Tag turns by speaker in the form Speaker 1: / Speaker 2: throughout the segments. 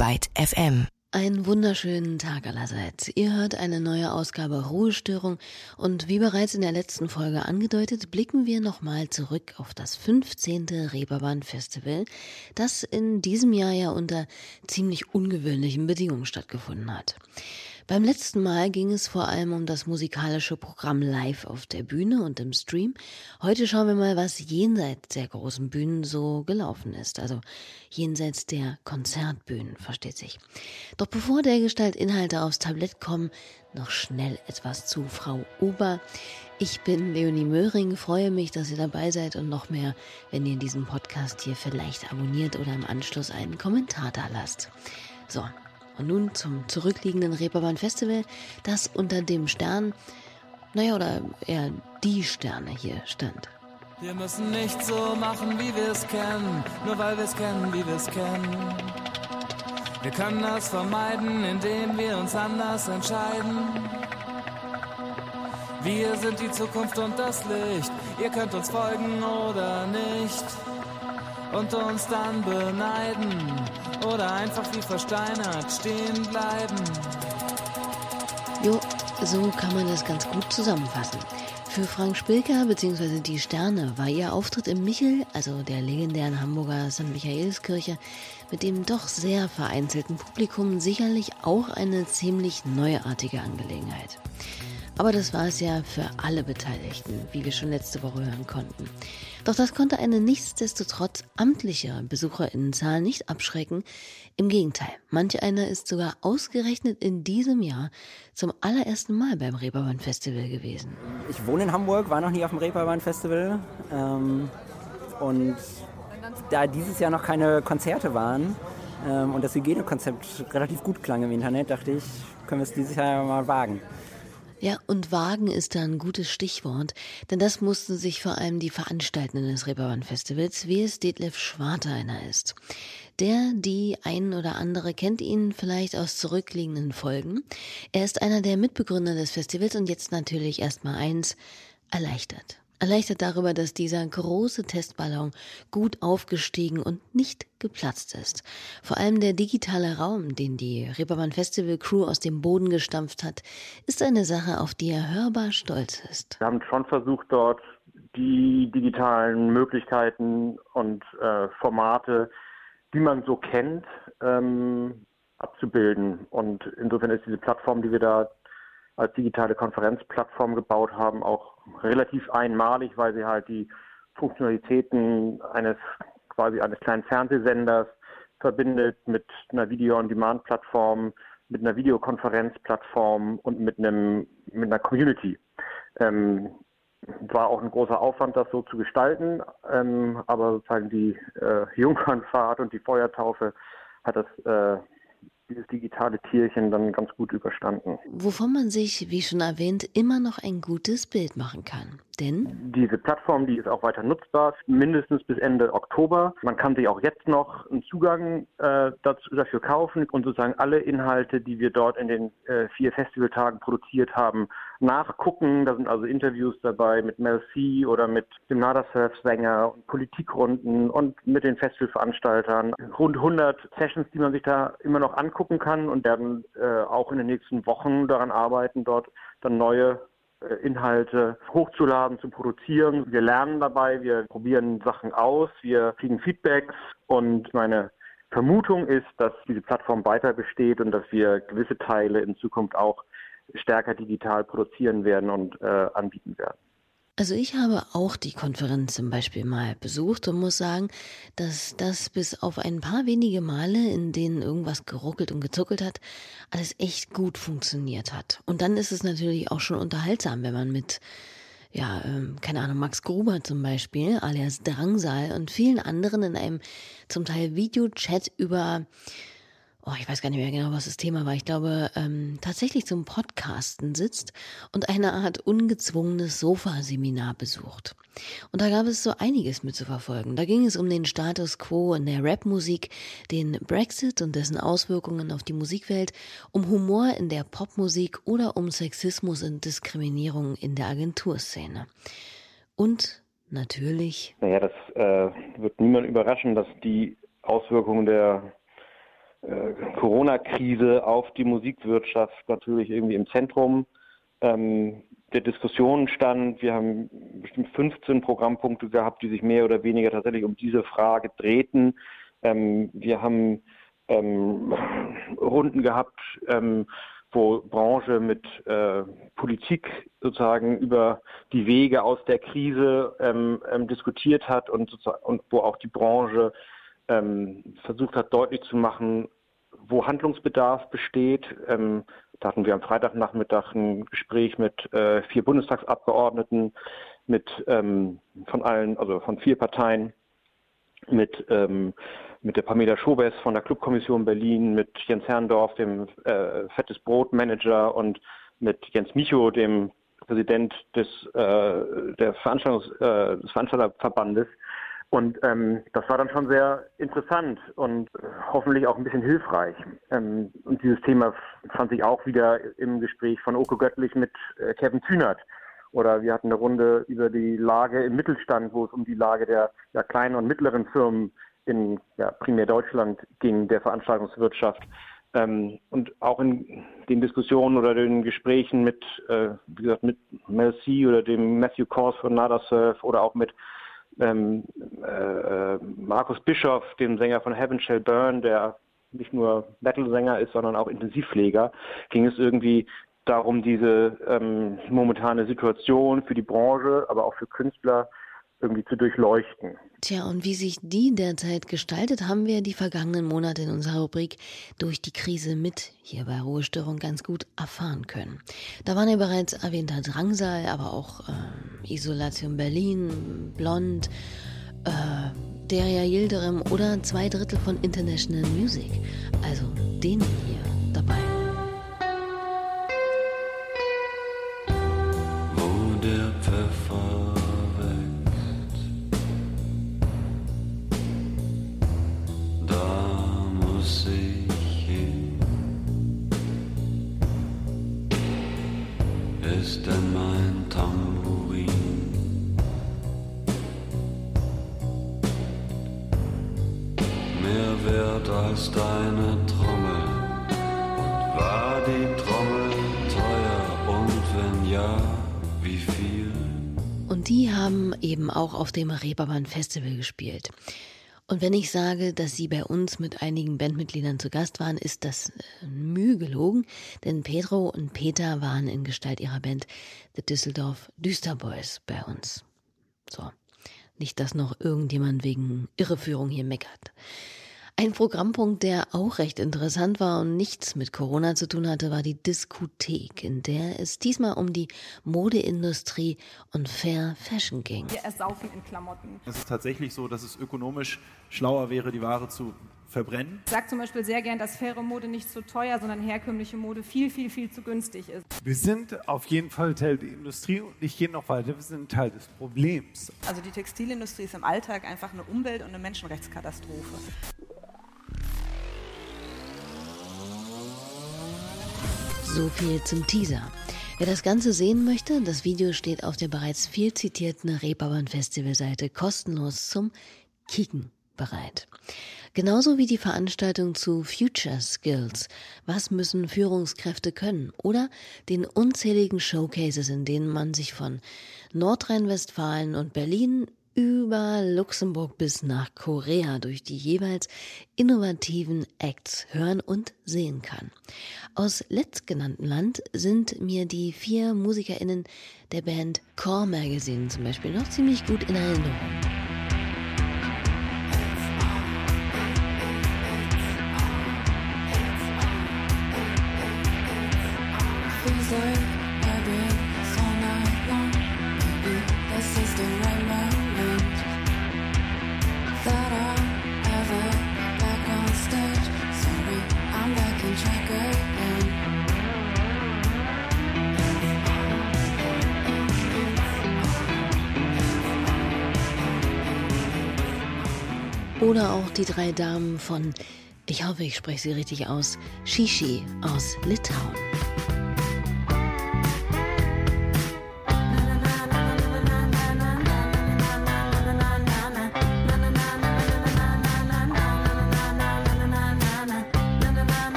Speaker 1: Byte FM.
Speaker 2: Einen wunderschönen Tag allerseits. Ihr hört eine neue Ausgabe Ruhestörung und wie bereits in der letzten Folge angedeutet, blicken wir nochmal zurück auf das 15. Reeperbahn Festival, das in diesem Jahr ja unter ziemlich ungewöhnlichen Bedingungen stattgefunden hat. Beim letzten Mal ging es vor allem um das musikalische Programm live auf der Bühne und im Stream. Heute schauen wir mal, was jenseits der großen Bühnen so gelaufen ist. Also jenseits der Konzertbühnen, versteht sich. Doch bevor der Gestalt Inhalte aufs Tablett kommen, noch schnell etwas zu Frau Ober. Ich bin Leonie Möhring, freue mich, dass ihr dabei seid und noch mehr, wenn ihr diesen Podcast hier vielleicht abonniert oder im Anschluss einen Kommentar da lasst. So, und nun zum zurückliegenden Reeperbahn Festival, das unter dem Stern, naja, oder eher die Sterne hier stand.
Speaker 3: Wir müssen nicht so machen, wie wir es kennen, nur weil wir es kennen, wie wir es kennen. Wir können das vermeiden, indem wir uns anders entscheiden. Wir sind die Zukunft und das Licht. Ihr könnt uns folgen oder nicht und uns dann beneiden oder einfach wie versteinert stehen bleiben.
Speaker 2: Jo, so kann man das ganz gut zusammenfassen. Für Frank Spilker bzw. die Sterne war ihr Auftritt im Michel, also der legendären Hamburger St. Michaelskirche, mit dem doch sehr vereinzelten Publikum sicherlich auch eine ziemlich neuartige Angelegenheit. Aber das war es ja für alle Beteiligten, wie wir schon letzte Woche hören konnten. Doch das konnte eine nichtsdestotrotz amtliche Besucherinnenzahl nicht abschrecken. Im Gegenteil, manch einer ist sogar ausgerechnet in diesem Jahr zum allerersten Mal beim Reeperbahn Festival gewesen.
Speaker 4: Ich wohne in Hamburg, war noch nie auf dem Reeperbahn Festival. Ähm, und da dieses Jahr noch keine Konzerte waren ähm, und das Hygienekonzept relativ gut klang im Internet, dachte ich, können wir es dieses Jahr mal wagen.
Speaker 2: Ja, und Wagen ist da ein gutes Stichwort, denn das mussten sich vor allem die Veranstaltenden des Reeperbahn Festivals, wie es Detlef Schwarter einer ist. Der, die ein oder andere kennt ihn vielleicht aus zurückliegenden Folgen. Er ist einer der Mitbegründer des Festivals und jetzt natürlich erstmal eins, erleichtert. Erleichtert darüber, dass dieser große Testballon gut aufgestiegen und nicht geplatzt ist. Vor allem der digitale Raum, den die Reeperbahn Festival Crew aus dem Boden gestampft hat, ist eine Sache, auf die er hörbar stolz ist.
Speaker 5: Wir haben schon versucht, dort die digitalen Möglichkeiten und äh, Formate, die man so kennt, ähm, abzubilden. Und insofern ist diese Plattform, die wir da als digitale Konferenzplattform gebaut haben, auch relativ einmalig, weil sie halt die Funktionalitäten eines quasi eines kleinen Fernsehsenders verbindet mit einer Video-on-Demand-Plattform, mit einer Videokonferenzplattform und mit einem mit einer Community. Ähm, war auch ein großer Aufwand, das so zu gestalten, ähm, aber sozusagen die äh, Jungfernfahrt und die Feuertaufe hat das äh, dieses digitale Tierchen dann ganz gut überstanden.
Speaker 2: Wovon man sich, wie schon erwähnt, immer noch ein gutes Bild machen kann. Denn
Speaker 5: diese Plattform, die ist auch weiter nutzbar, mindestens bis Ende Oktober. Man kann sich auch jetzt noch einen Zugang äh, dazu, dafür kaufen und sozusagen alle Inhalte, die wir dort in den äh, vier Festivaltagen produziert haben, nachgucken. Da sind also Interviews dabei mit Mel C oder mit dem Nada-Surf-Sänger und Politikrunden und mit den Festivalveranstaltern. Rund 100 Sessions, die man sich da immer noch angucken kann und werden äh, auch in den nächsten Wochen daran arbeiten, dort dann neue äh, Inhalte hochzuladen, zu produzieren. Wir lernen dabei, wir probieren Sachen aus, wir kriegen Feedbacks und meine Vermutung ist, dass diese Plattform weiter besteht und dass wir gewisse Teile in Zukunft auch stärker digital produzieren werden und äh, anbieten werden.
Speaker 2: Also ich habe auch die Konferenz zum Beispiel mal besucht und muss sagen, dass das bis auf ein paar wenige Male, in denen irgendwas geruckelt und gezuckelt hat, alles echt gut funktioniert hat. Und dann ist es natürlich auch schon unterhaltsam, wenn man mit, ja, ähm, keine Ahnung, Max Gruber zum Beispiel, alias Drangsal und vielen anderen in einem zum Teil Videochat über oh, ich weiß gar nicht mehr genau, was das Thema war. Ich glaube, ähm, tatsächlich zum Podcasten sitzt und eine Art ungezwungenes Sofaseminar besucht. Und da gab es so einiges mit zu verfolgen. Da ging es um den Status quo in der Rapmusik, den Brexit und dessen Auswirkungen auf die Musikwelt, um Humor in der Popmusik oder um Sexismus und Diskriminierung in der Agenturszene. Und natürlich.
Speaker 5: Naja, das äh, wird niemand überraschen, dass die Auswirkungen der Corona-Krise auf die Musikwirtschaft natürlich irgendwie im Zentrum ähm, der Diskussion stand. Wir haben bestimmt 15 Programmpunkte gehabt, die sich mehr oder weniger tatsächlich um diese Frage drehten. Ähm, wir haben ähm, Runden gehabt, ähm, wo Branche mit äh, Politik sozusagen über die Wege aus der Krise ähm, ähm, diskutiert hat und, und wo auch die Branche ähm, versucht hat deutlich zu machen, wo Handlungsbedarf besteht. Ähm, da hatten wir am Freitagnachmittag ein Gespräch mit äh, vier Bundestagsabgeordneten, mit ähm, von allen, also von vier Parteien, mit ähm, mit der Pamela Schobes von der Clubkommission Berlin, mit Jens Herrndorf, dem äh, Fettes Brot Manager und mit Jens Micho, dem Präsident des, äh, der Veranstaltungs, äh, des Veranstalterverbandes. Und ähm, das war dann schon sehr interessant und hoffentlich auch ein bisschen hilfreich. Ähm, und dieses Thema fand sich auch wieder im Gespräch von Oko Göttlich mit äh, Kevin Kühnert. Oder wir hatten eine Runde über die Lage im Mittelstand, wo es um die Lage der ja, kleinen und mittleren Firmen in ja, primär Deutschland ging, der Veranstaltungswirtschaft. Ähm, und auch in den Diskussionen oder den Gesprächen mit, äh, wie gesagt, mit Mel C oder dem Matthew Kors von Nada Surf oder auch mit ähm, äh, Markus Bischoff, dem Sänger von Heaven Shall Burn, der nicht nur Metal-Sänger ist, sondern auch Intensivpfleger, ging es irgendwie darum, diese ähm, momentane Situation für die Branche, aber auch für Künstler irgendwie zu durchleuchten.
Speaker 2: Tja, und wie sich die derzeit gestaltet, haben wir die vergangenen Monate in unserer Rubrik durch die Krise mit hier bei Ruhestörung ganz gut erfahren können. Da waren ja bereits erwähnter Drangsal, aber auch äh, Isolation Berlin, Blond, äh, Deria Yildirim oder zwei Drittel von International Music. Also den hier
Speaker 1: wert als deine Trommel. Und war die Trommel teuer? Und wenn ja, wie viel?
Speaker 2: Und die haben eben auch auf dem Reeperbahn Festival gespielt. Und wenn ich sage, dass Sie bei uns mit einigen Bandmitgliedern zu Gast waren, ist das äh, Mühe gelogen, denn Pedro und Peter waren in Gestalt ihrer Band The Düsseldorf Düsterboys bei uns. So. Nicht, dass noch irgendjemand wegen Irreführung hier meckert. Ein Programmpunkt, der auch recht interessant war und nichts mit Corona zu tun hatte, war die Diskothek, in der es diesmal um die Modeindustrie und Fair Fashion ging.
Speaker 6: Wir ersaufen in Klamotten.
Speaker 7: Es ist tatsächlich so, dass es ökonomisch schlauer wäre, die Ware zu verbrennen.
Speaker 6: Ich sage zum Beispiel sehr gern, dass faire Mode nicht so teuer, sondern herkömmliche Mode viel, viel, viel zu günstig ist.
Speaker 8: Wir sind auf jeden Fall Teil der Industrie und ich gehe noch weiter, wir sind Teil des Problems.
Speaker 9: Also die Textilindustrie ist im Alltag einfach eine Umwelt- und eine Menschenrechtskatastrophe.
Speaker 2: So viel zum Teaser. Wer das Ganze sehen möchte, das Video steht auf der bereits viel zitierten Reeperbahn Festivalseite kostenlos zum Kicken bereit. Genauso wie die Veranstaltung zu Future Skills. Was müssen Führungskräfte können? Oder den unzähligen Showcases, in denen man sich von Nordrhein-Westfalen und Berlin über Luxemburg bis nach Korea durch die jeweils innovativen Acts hören und sehen kann. Aus letztgenannten Land sind mir die vier MusikerInnen der Band Core Magazine zum Beispiel noch ziemlich gut in Erinnerung. Oder auch die drei Damen von, ich hoffe, ich spreche sie richtig aus, Shishi aus Litauen.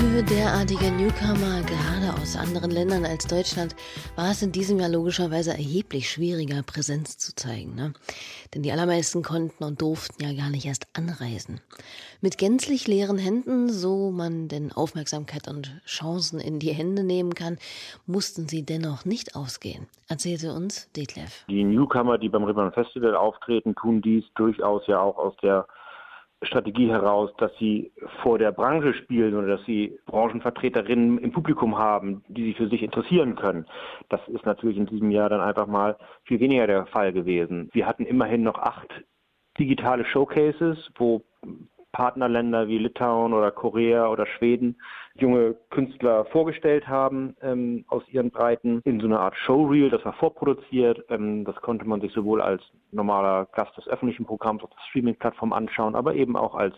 Speaker 2: Für derartige Newcomer, gerade aus anderen Ländern als Deutschland, war es in diesem Jahr logischerweise erheblich schwieriger, Präsenz zu zeigen. Ne? Denn die allermeisten konnten und durften ja gar nicht erst anreisen. Mit gänzlich leeren Händen, so man denn Aufmerksamkeit und Chancen in die Hände nehmen kann, mussten sie dennoch nicht ausgehen, erzählte uns Detlef.
Speaker 5: Die Newcomer, die beim Ribbon Festival auftreten, tun dies durchaus ja auch aus der Strategie heraus, dass sie vor der Branche spielen oder dass sie Branchenvertreterinnen im Publikum haben, die sich für sich interessieren können. Das ist natürlich in diesem Jahr dann einfach mal viel weniger der Fall gewesen. Wir hatten immerhin noch acht digitale Showcases, wo Partnerländer wie Litauen oder Korea oder Schweden junge Künstler vorgestellt haben ähm, aus ihren Breiten in so einer Art Showreel, das war vorproduziert. Ähm, das konnte man sich sowohl als normaler Gast des öffentlichen Programms auf der Streaming-Plattform anschauen, aber eben auch als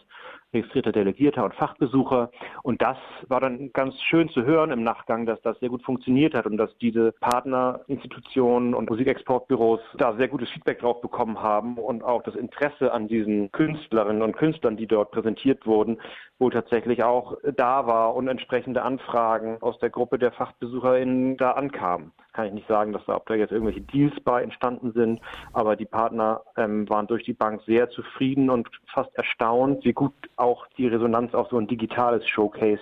Speaker 5: registrierter Delegierter und Fachbesucher. Und das war dann ganz schön zu hören im Nachgang, dass das sehr gut funktioniert hat und dass diese Partnerinstitutionen und Musikexportbüros da sehr gutes Feedback drauf bekommen haben und auch das Interesse an diesen Künstlerinnen und Künstlern, die dort präsentiert wurden, wohl tatsächlich auch da war und entsprechende Anfragen aus der Gruppe der FachbesucherInnen da ankamen. Kann ich nicht sagen, dass da, ob da jetzt irgendwelche Deals bei entstanden sind, aber die Partner ähm, waren durch die Bank sehr zufrieden und fast erstaunt, wie gut auch die Resonanz auf so ein digitales Showcase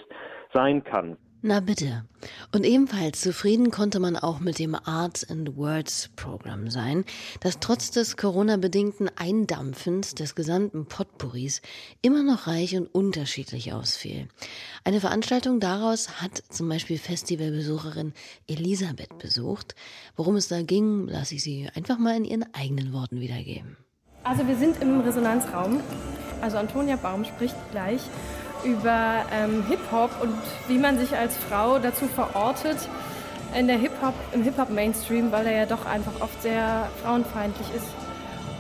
Speaker 5: sein kann.
Speaker 2: Na bitte. Und ebenfalls zufrieden konnte man auch mit dem Arts and Words Programm sein, das trotz des Corona-bedingten Eindampfens des gesamten Potpourris immer noch reich und unterschiedlich ausfiel. Eine Veranstaltung daraus hat zum Beispiel Festivalbesucherin Elisabeth besucht. Worum es da ging, lasse ich sie einfach mal in ihren eigenen Worten wiedergeben.
Speaker 10: Also wir sind im Resonanzraum. Also Antonia Baum spricht gleich über ähm, Hip-Hop und wie man sich als Frau dazu verortet in der Hip-Hop, im Hip-Hop-Mainstream, weil er ja doch einfach oft sehr frauenfeindlich ist.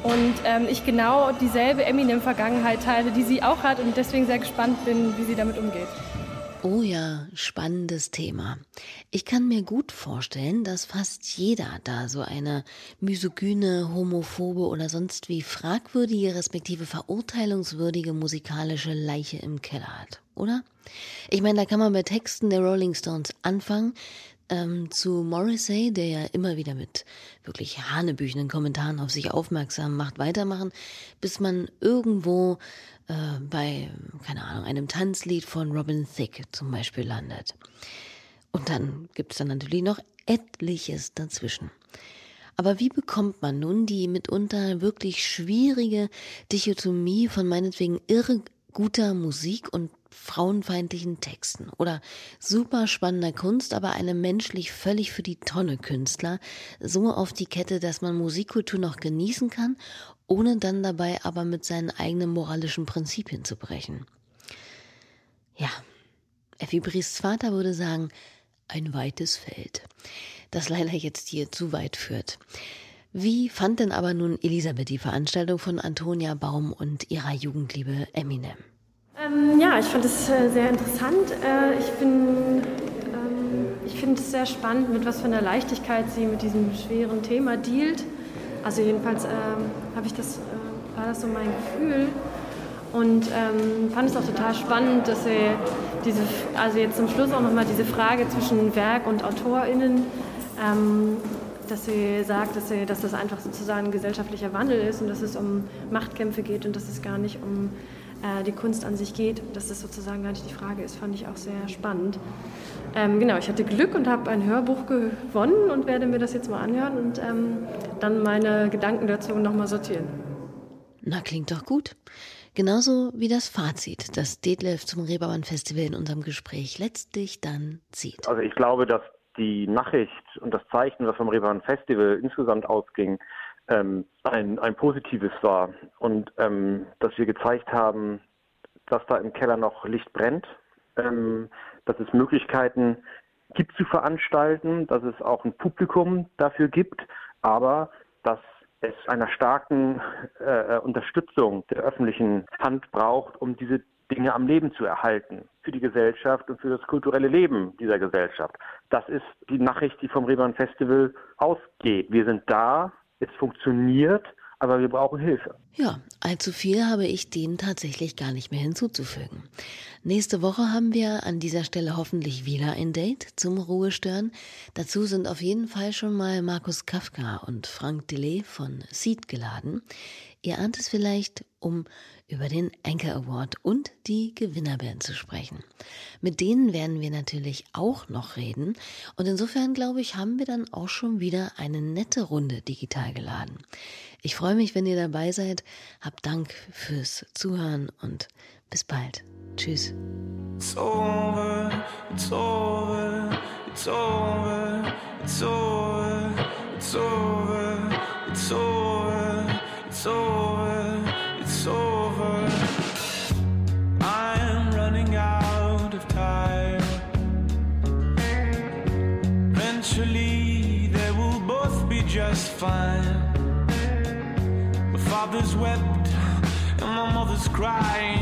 Speaker 10: Und ähm, ich genau dieselbe Eminem-Vergangenheit teile, die sie auch hat und deswegen sehr gespannt bin, wie sie damit umgeht.
Speaker 2: Oh ja, spannendes Thema. Ich kann mir gut vorstellen, dass fast jeder da so eine misogyne, homophobe oder sonst wie fragwürdige respektive verurteilungswürdige musikalische Leiche im Keller hat, oder? Ich meine, da kann man bei Texten der Rolling Stones anfangen, ähm, zu Morrissey, der ja immer wieder mit wirklich hanebüchenden Kommentaren auf sich aufmerksam macht, weitermachen, bis man irgendwo äh, bei, keine Ahnung, einem Tanzlied von Robin Thicke zum Beispiel landet. Und dann gibt es dann natürlich noch etliches dazwischen. Aber wie bekommt man nun die mitunter wirklich schwierige Dichotomie von meinetwegen irre guter Musik und frauenfeindlichen Texten oder super spannender Kunst, aber einem menschlich völlig für die Tonne Künstler so auf die Kette, dass man Musikkultur noch genießen kann ohne dann dabei aber mit seinen eigenen moralischen Prinzipien zu brechen. Ja, Effi Bries Vater würde sagen, ein weites Feld, das leider jetzt hier zu weit führt. Wie fand denn aber nun Elisabeth die Veranstaltung von Antonia Baum und ihrer Jugendliebe Eminem?
Speaker 10: Ähm, ja, ich fand es äh, sehr interessant. Äh, ich bin, ähm, ich finde es sehr spannend, mit was für einer Leichtigkeit sie mit diesem schweren Thema dealt. Also jedenfalls habe ich das, äh, war das so mein Gefühl und ähm, fand es auch total spannend, dass sie diese, also jetzt zum Schluss auch nochmal diese Frage zwischen Werk und AutorInnen, ähm, dass sie sagt, dass, sie, dass das einfach sozusagen ein gesellschaftlicher Wandel ist und dass es um Machtkämpfe geht und dass es gar nicht um äh, die Kunst an sich geht, dass das sozusagen gar nicht die Frage ist, fand ich auch sehr spannend. Ähm, genau, ich hatte Glück und habe ein Hörbuch gewonnen und werde mir das jetzt mal anhören und ähm, dann meine Gedanken dazu nochmal sortieren.
Speaker 2: Na, klingt doch gut. Genauso wie das Fazit, das Detlef zum Reeperbahn Festival in unserem Gespräch letztlich dann zieht.
Speaker 5: Also ich glaube, dass die Nachricht und das Zeichen, was vom Reeperbahn Festival insgesamt ausging, ähm, ein, ein positives war. Und ähm, dass wir gezeigt haben, dass da im Keller noch Licht brennt, ähm, dass es Möglichkeiten gibt zu veranstalten, dass es auch ein Publikum dafür gibt, aber dass es einer starken äh, Unterstützung der öffentlichen Hand braucht, um diese Dinge am Leben zu erhalten für die Gesellschaft und für das kulturelle Leben dieser Gesellschaft. Das ist die Nachricht, die vom Reeperbahn Festival ausgeht. Wir sind da, es funktioniert, aber wir brauchen Hilfe.
Speaker 2: Ja, allzu viel habe ich dem tatsächlich gar nicht mehr hinzuzufügen. Nächste Woche haben wir an dieser Stelle hoffentlich wieder ein Date zum Ruhestören. Dazu sind auf jeden Fall schon mal Markus Kafka und Frank Delay von Seed geladen. Ihr ahnt es vielleicht, um über den Anchor Award und die Gewinnerband zu sprechen. Mit denen werden wir natürlich auch noch reden und insofern glaube ich, haben wir dann auch schon wieder eine nette Runde digital geladen. Ich freue mich, wenn ihr dabei seid. Habt Dank fürs Zuhören und bis bald. Tschüss. It's over, it's over, it's over, it's over, it's over, My father's wept and my mother's crying.